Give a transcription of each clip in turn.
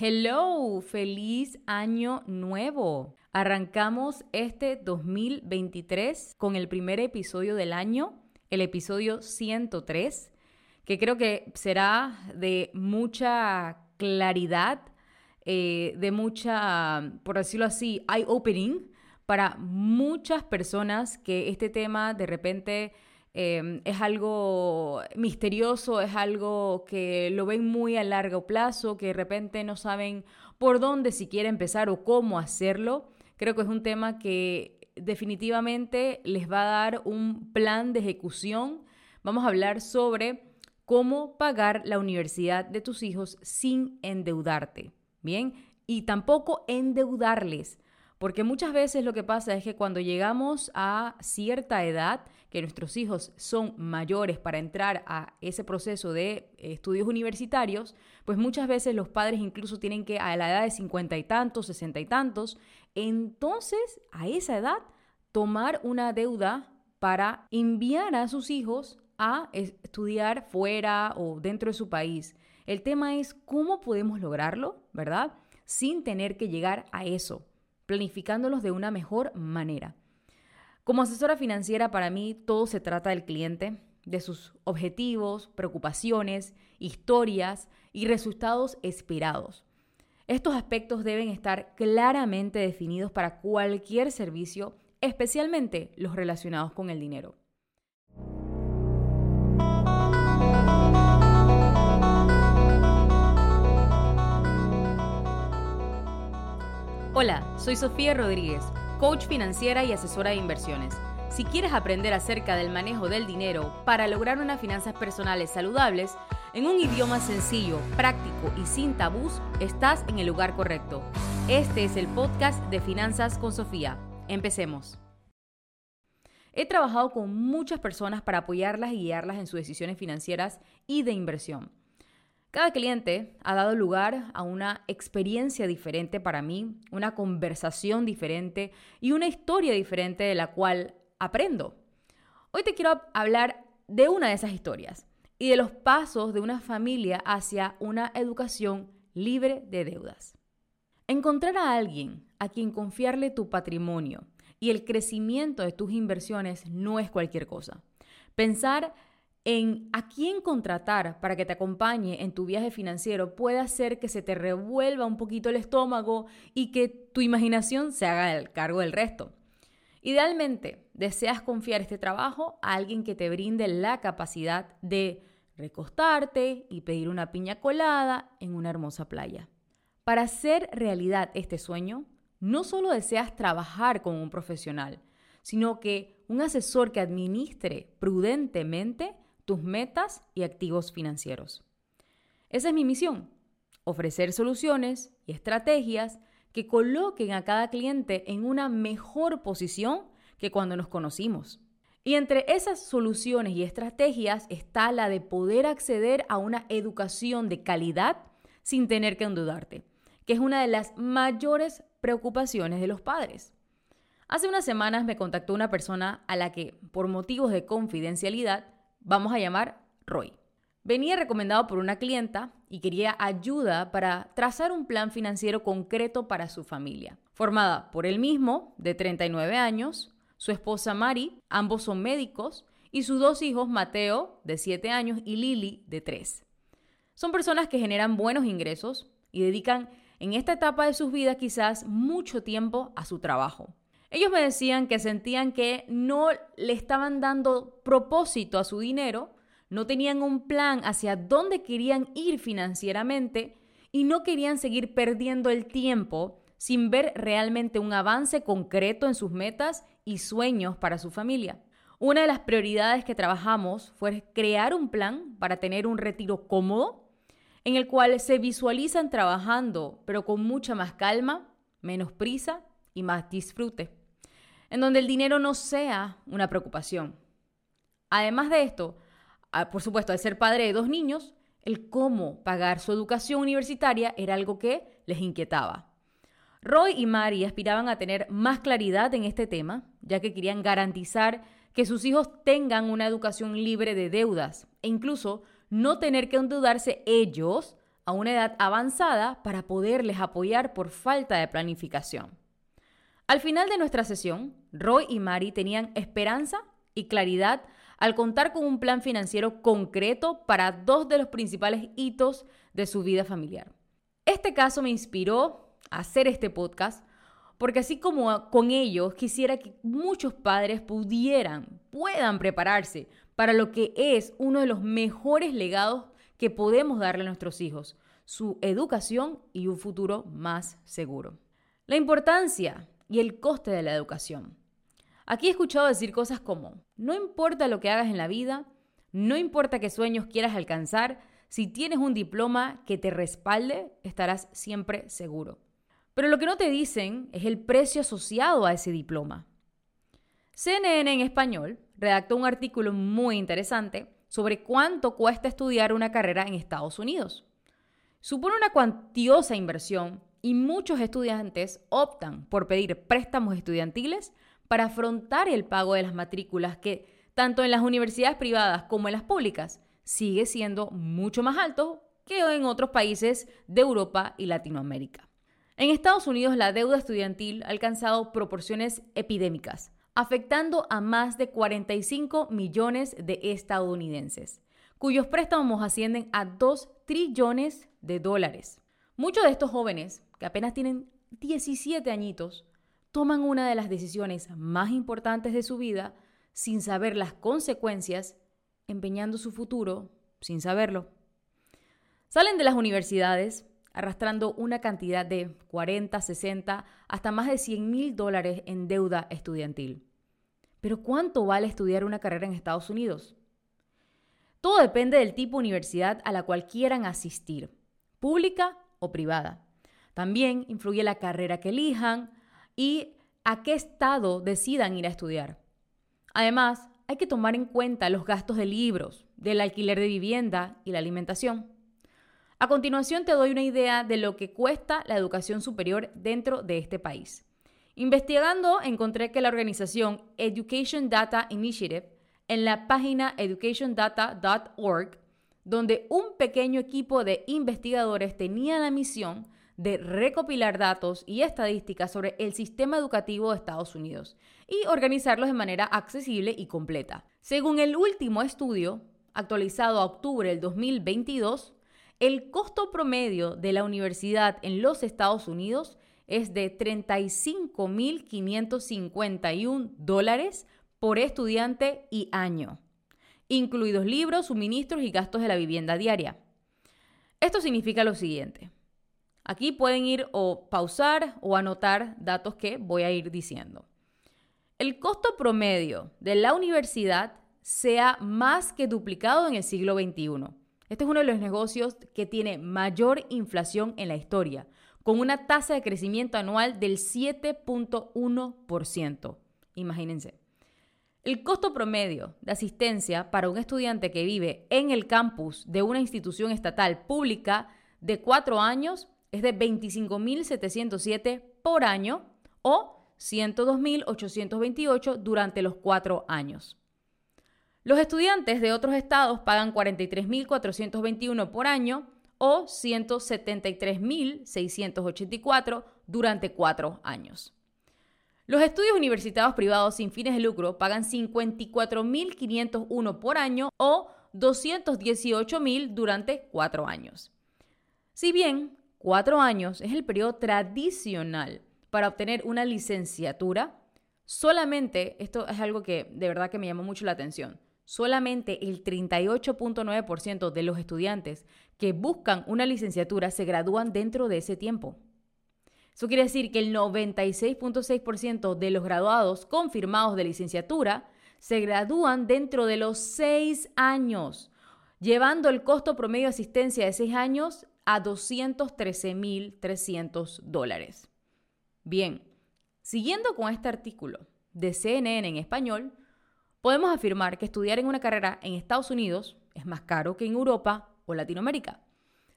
Hello, feliz año nuevo. Arrancamos este 2023 con el primer episodio del año, el episodio 103, que creo que será de mucha claridad, eh, de mucha, por decirlo así, eye-opening para muchas personas que este tema de repente Em, es algo misterioso, es algo que lo ven muy a largo plazo, que de repente no saben por dónde siquiera empezar o cómo hacerlo. Creo que es un tema que definitivamente les va a dar un plan de ejecución. Vamos a hablar sobre cómo pagar la universidad de tus hijos sin endeudarte, ¿bien? Y tampoco endeudarles. Porque muchas veces lo que pasa es que cuando llegamos a cierta edad, que nuestros hijos son mayores para entrar a ese proceso de estudios universitarios, pues muchas veces los padres incluso tienen que a la edad de cincuenta y tantos, sesenta y tantos, entonces a esa edad tomar una deuda para enviar a sus hijos a estudiar fuera o dentro de su país. El tema es cómo podemos lograrlo, ¿verdad? Sin tener que llegar a eso planificándolos de una mejor manera. Como asesora financiera, para mí todo se trata del cliente, de sus objetivos, preocupaciones, historias y resultados esperados. Estos aspectos deben estar claramente definidos para cualquier servicio, especialmente los relacionados con el dinero. Hola, soy Sofía Rodríguez, coach financiera y asesora de inversiones. Si quieres aprender acerca del manejo del dinero para lograr unas finanzas personales saludables, en un idioma sencillo, práctico y sin tabús, estás en el lugar correcto. Este es el podcast de Finanzas con Sofía. Empecemos. He trabajado con muchas personas para apoyarlas y guiarlas en sus decisiones financieras y de inversión. Cada cliente ha dado lugar a una experiencia diferente para mí, una conversación diferente y una historia diferente de la cual aprendo. Hoy te quiero hablar de una de esas historias y de los pasos de una familia hacia una educación libre de deudas. Encontrar a alguien a quien confiarle tu patrimonio y el crecimiento de tus inversiones no es cualquier cosa. Pensar en a quién contratar para que te acompañe en tu viaje financiero puede hacer que se te revuelva un poquito el estómago y que tu imaginación se haga el cargo del resto. Idealmente, deseas confiar este trabajo a alguien que te brinde la capacidad de recostarte y pedir una piña colada en una hermosa playa. Para hacer realidad este sueño, no solo deseas trabajar con un profesional, sino que un asesor que administre prudentemente tus metas y activos financieros. Esa es mi misión, ofrecer soluciones y estrategias que coloquen a cada cliente en una mejor posición que cuando nos conocimos. Y entre esas soluciones y estrategias está la de poder acceder a una educación de calidad sin tener que endeudarte, que es una de las mayores preocupaciones de los padres. Hace unas semanas me contactó una persona a la que, por motivos de confidencialidad, vamos a llamar Roy. Venía recomendado por una clienta y quería ayuda para trazar un plan financiero concreto para su familia. Formada por él mismo, de 39 años, su esposa Mari, ambos son médicos, y sus dos hijos, Mateo, de 7 años, y Lili, de 3. Son personas que generan buenos ingresos y dedican en esta etapa de sus vidas quizás mucho tiempo a su trabajo. Ellos me decían que sentían que no le estaban dando propósito a su dinero, no tenían un plan hacia dónde querían ir financieramente y no querían seguir perdiendo el tiempo sin ver realmente un avance concreto en sus metas y sueños para su familia. Una de las prioridades que trabajamos fue crear un plan para tener un retiro cómodo, en el cual se visualizan trabajando, pero con mucha más calma, menos prisa y más disfrute en donde el dinero no sea una preocupación. Además de esto, ah, por supuesto, al ser padre de dos niños, el cómo pagar su educación universitaria era algo que les inquietaba. Roy y Mary aspiraban a tener más claridad en este tema, ya que querían garantizar que sus hijos tengan una educación libre de deudas e incluso no tener que endeudarse ellos a una edad avanzada para poderles apoyar por falta de planificación. Al final de nuestra sesión, Roy y Mari tenían esperanza y claridad al contar con un plan financiero concreto para dos de los principales hitos de su vida familiar. Este caso me inspiró a hacer este podcast porque así como con ellos quisiera que muchos padres pudieran, puedan prepararse para lo que es uno de los mejores legados que podemos darle a nuestros hijos, su educación y un futuro más seguro. La importancia y el coste de la educación. Aquí he escuchado decir cosas como, no importa lo que hagas en la vida, no importa qué sueños quieras alcanzar, si tienes un diploma que te respalde, estarás siempre seguro. Pero lo que no te dicen es el precio asociado a ese diploma. CNN en español redactó un artículo muy interesante sobre cuánto cuesta estudiar una carrera en Estados Unidos. Supone una cuantiosa inversión y muchos estudiantes optan por pedir préstamos estudiantiles para afrontar el pago de las matrículas que, tanto en las universidades privadas como en las públicas, sigue siendo mucho más alto que en otros países de Europa y Latinoamérica. En Estados Unidos la deuda estudiantil ha alcanzado proporciones epidémicas, afectando a más de 45 millones de estadounidenses, cuyos préstamos ascienden a 2 trillones de dólares. Muchos de estos jóvenes que apenas tienen 17 añitos, toman una de las decisiones más importantes de su vida sin saber las consecuencias, empeñando su futuro sin saberlo. Salen de las universidades arrastrando una cantidad de 40, 60, hasta más de 100 mil dólares en deuda estudiantil. Pero ¿cuánto vale estudiar una carrera en Estados Unidos? Todo depende del tipo de universidad a la cual quieran asistir, pública o privada. También influye la carrera que elijan y a qué estado decidan ir a estudiar. Además, hay que tomar en cuenta los gastos de libros, del alquiler de vivienda y la alimentación. A continuación te doy una idea de lo que cuesta la educación superior dentro de este país. Investigando encontré que la organización Education Data Initiative en la página educationdata.org, donde un pequeño equipo de investigadores tenía la misión de recopilar datos y estadísticas sobre el sistema educativo de Estados Unidos y organizarlos de manera accesible y completa. Según el último estudio, actualizado a octubre del 2022, el costo promedio de la universidad en los Estados Unidos es de 35.551 dólares por estudiante y año, incluidos libros, suministros y gastos de la vivienda diaria. Esto significa lo siguiente. Aquí pueden ir o pausar o anotar datos que voy a ir diciendo. El costo promedio de la universidad se ha más que duplicado en el siglo XXI. Este es uno de los negocios que tiene mayor inflación en la historia, con una tasa de crecimiento anual del 7.1%. Imagínense. El costo promedio de asistencia para un estudiante que vive en el campus de una institución estatal pública de cuatro años es de 25.707 por año o 102.828 durante los cuatro años. Los estudiantes de otros estados pagan 43.421 por año o 173.684 durante cuatro años. Los estudios universitarios privados sin fines de lucro pagan 54.501 por año o 218.000 durante cuatro años. Si bien Cuatro años es el periodo tradicional para obtener una licenciatura. Solamente, esto es algo que de verdad que me llamó mucho la atención, solamente el 38.9% de los estudiantes que buscan una licenciatura se gradúan dentro de ese tiempo. Eso quiere decir que el 96.6% de los graduados confirmados de licenciatura se gradúan dentro de los seis años, llevando el costo promedio de asistencia de seis años a 213.300 dólares. Bien, siguiendo con este artículo de CNN en español, podemos afirmar que estudiar en una carrera en Estados Unidos es más caro que en Europa o Latinoamérica.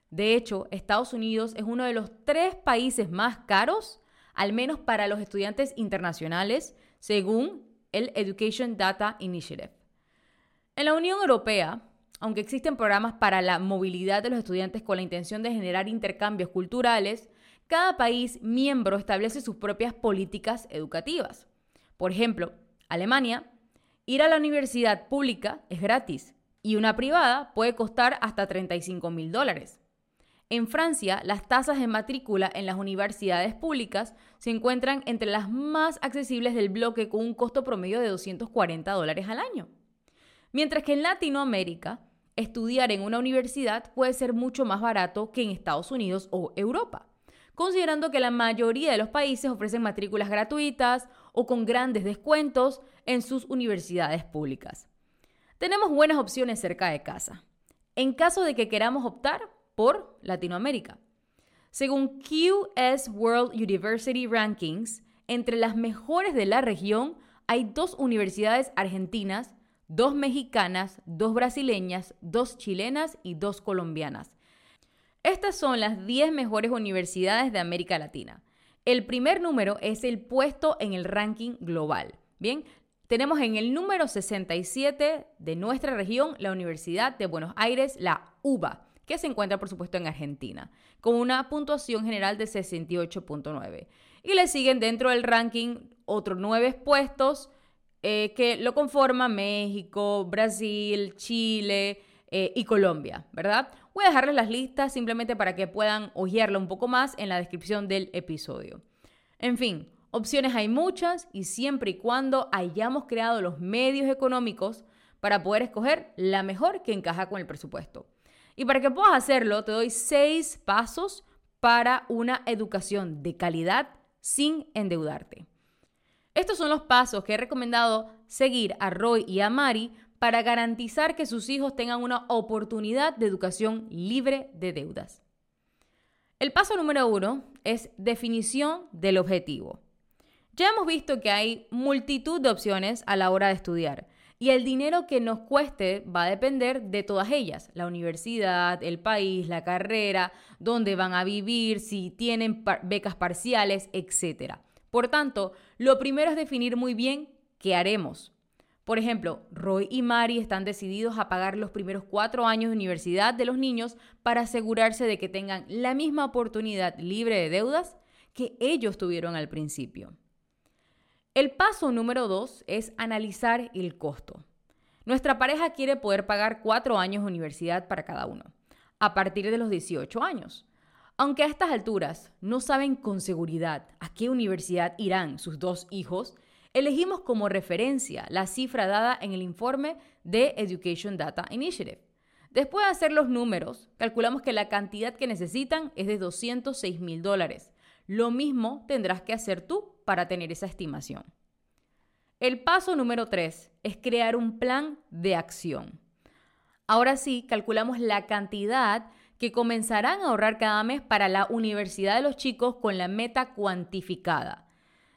De hecho, Estados Unidos es uno de los tres países más caros, al menos para los estudiantes internacionales, según el Education Data Initiative. En la Unión Europea, aunque existen programas para la movilidad de los estudiantes con la intención de generar intercambios culturales, cada país miembro establece sus propias políticas educativas. Por ejemplo, Alemania, ir a la universidad pública es gratis y una privada puede costar hasta 35 mil dólares. En Francia, las tasas de matrícula en las universidades públicas se encuentran entre las más accesibles del bloque con un costo promedio de 240 dólares al año. Mientras que en Latinoamérica, estudiar en una universidad puede ser mucho más barato que en Estados Unidos o Europa, considerando que la mayoría de los países ofrecen matrículas gratuitas o con grandes descuentos en sus universidades públicas. Tenemos buenas opciones cerca de casa. En caso de que queramos optar por Latinoamérica. Según QS World University Rankings, entre las mejores de la región hay dos universidades argentinas, dos mexicanas, dos brasileñas, dos chilenas y dos colombianas. Estas son las 10 mejores universidades de América Latina. El primer número es el puesto en el ranking global. Bien, tenemos en el número 67 de nuestra región la Universidad de Buenos Aires, la UBA que se encuentra por supuesto en Argentina, con una puntuación general de 68.9. Y le siguen dentro del ranking otros nueve puestos eh, que lo conforman México, Brasil, Chile eh, y Colombia, ¿verdad? Voy a dejarles las listas simplemente para que puedan ojearla un poco más en la descripción del episodio. En fin, opciones hay muchas y siempre y cuando hayamos creado los medios económicos para poder escoger la mejor que encaja con el presupuesto. Y para que puedas hacerlo, te doy seis pasos para una educación de calidad sin endeudarte. Estos son los pasos que he recomendado seguir a Roy y a Mari para garantizar que sus hijos tengan una oportunidad de educación libre de deudas. El paso número uno es definición del objetivo. Ya hemos visto que hay multitud de opciones a la hora de estudiar y el dinero que nos cueste va a depender de todas ellas, la universidad, el país, la carrera, dónde van a vivir, si tienen becas parciales, etc. Por tanto, lo primero es definir muy bien qué haremos. Por ejemplo, Roy y Mari están decididos a pagar los primeros cuatro años de universidad de los niños para asegurarse de que tengan la misma oportunidad libre de deudas que ellos tuvieron al principio. El paso número dos es analizar el costo. Nuestra pareja quiere poder pagar cuatro años de universidad para cada uno, a partir de los 18 años. Aunque a estas alturas no saben con seguridad a qué universidad irán sus dos hijos, elegimos como referencia la cifra dada en el informe de Education Data Initiative. Después de hacer los números, calculamos que la cantidad que necesitan es de 206 mil dólares. Lo mismo tendrás que hacer tú para tener esa estimación. El paso número 3 es crear un plan de acción. Ahora sí, calculamos la cantidad que comenzarán a ahorrar cada mes para la universidad de los chicos con la meta cuantificada.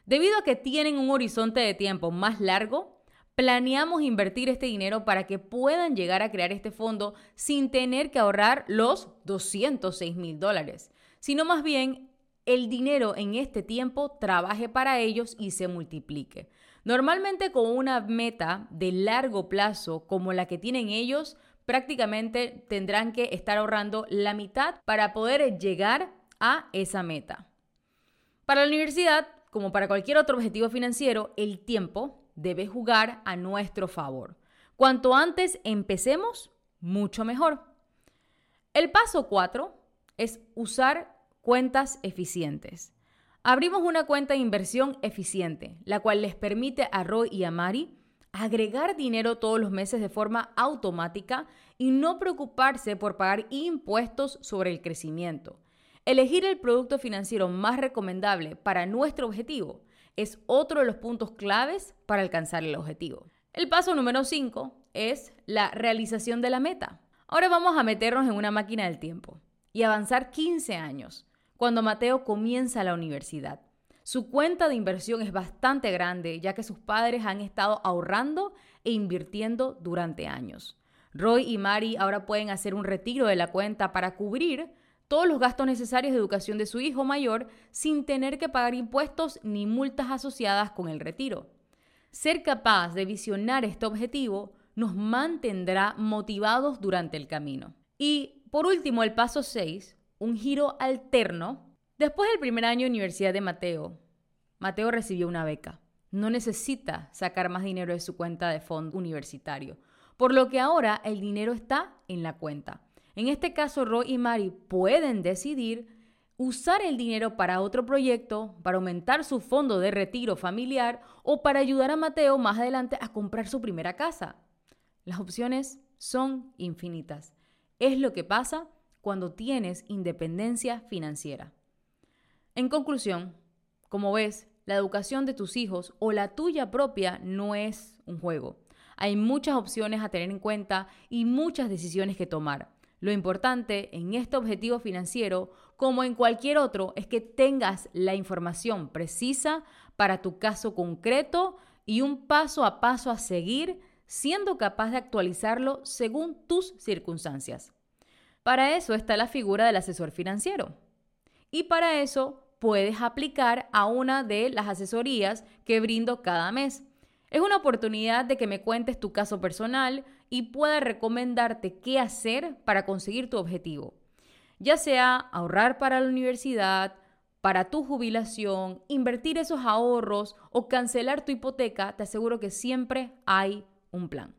Debido a que tienen un horizonte de tiempo más largo, planeamos invertir este dinero para que puedan llegar a crear este fondo sin tener que ahorrar los 206 mil dólares, sino más bien el dinero en este tiempo trabaje para ellos y se multiplique. Normalmente con una meta de largo plazo como la que tienen ellos, prácticamente tendrán que estar ahorrando la mitad para poder llegar a esa meta. Para la universidad, como para cualquier otro objetivo financiero, el tiempo debe jugar a nuestro favor. Cuanto antes empecemos, mucho mejor. El paso 4 es usar Cuentas eficientes. Abrimos una cuenta de inversión eficiente, la cual les permite a Roy y a Mari agregar dinero todos los meses de forma automática y no preocuparse por pagar impuestos sobre el crecimiento. Elegir el producto financiero más recomendable para nuestro objetivo es otro de los puntos claves para alcanzar el objetivo. El paso número 5 es la realización de la meta. Ahora vamos a meternos en una máquina del tiempo y avanzar 15 años cuando Mateo comienza la universidad. Su cuenta de inversión es bastante grande, ya que sus padres han estado ahorrando e invirtiendo durante años. Roy y Mari ahora pueden hacer un retiro de la cuenta para cubrir todos los gastos necesarios de educación de su hijo mayor sin tener que pagar impuestos ni multas asociadas con el retiro. Ser capaz de visionar este objetivo nos mantendrá motivados durante el camino. Y por último, el paso 6, un giro alterno. Después del primer año de universidad de Mateo, Mateo recibió una beca. No necesita sacar más dinero de su cuenta de fondo universitario, por lo que ahora el dinero está en la cuenta. En este caso, Roy y Mari pueden decidir usar el dinero para otro proyecto, para aumentar su fondo de retiro familiar o para ayudar a Mateo más adelante a comprar su primera casa. Las opciones son infinitas. Es lo que pasa cuando tienes independencia financiera. En conclusión, como ves, la educación de tus hijos o la tuya propia no es un juego. Hay muchas opciones a tener en cuenta y muchas decisiones que tomar. Lo importante en este objetivo financiero, como en cualquier otro, es que tengas la información precisa para tu caso concreto y un paso a paso a seguir, siendo capaz de actualizarlo según tus circunstancias. Para eso está la figura del asesor financiero. Y para eso puedes aplicar a una de las asesorías que brindo cada mes. Es una oportunidad de que me cuentes tu caso personal y pueda recomendarte qué hacer para conseguir tu objetivo. Ya sea ahorrar para la universidad, para tu jubilación, invertir esos ahorros o cancelar tu hipoteca, te aseguro que siempre hay un plan.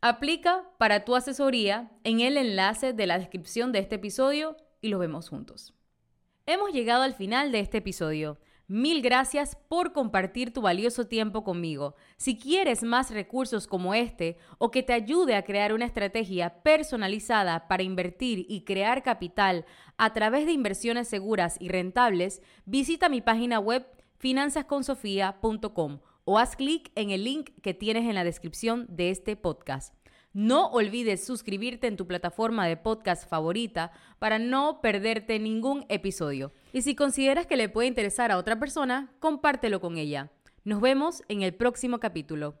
Aplica para tu asesoría en el enlace de la descripción de este episodio y lo vemos juntos. Hemos llegado al final de este episodio. Mil gracias por compartir tu valioso tiempo conmigo. Si quieres más recursos como este o que te ayude a crear una estrategia personalizada para invertir y crear capital a través de inversiones seguras y rentables, visita mi página web finanzasconsofia.com o haz clic en el link que tienes en la descripción de este podcast. No olvides suscribirte en tu plataforma de podcast favorita para no perderte ningún episodio. Y si consideras que le puede interesar a otra persona, compártelo con ella. Nos vemos en el próximo capítulo.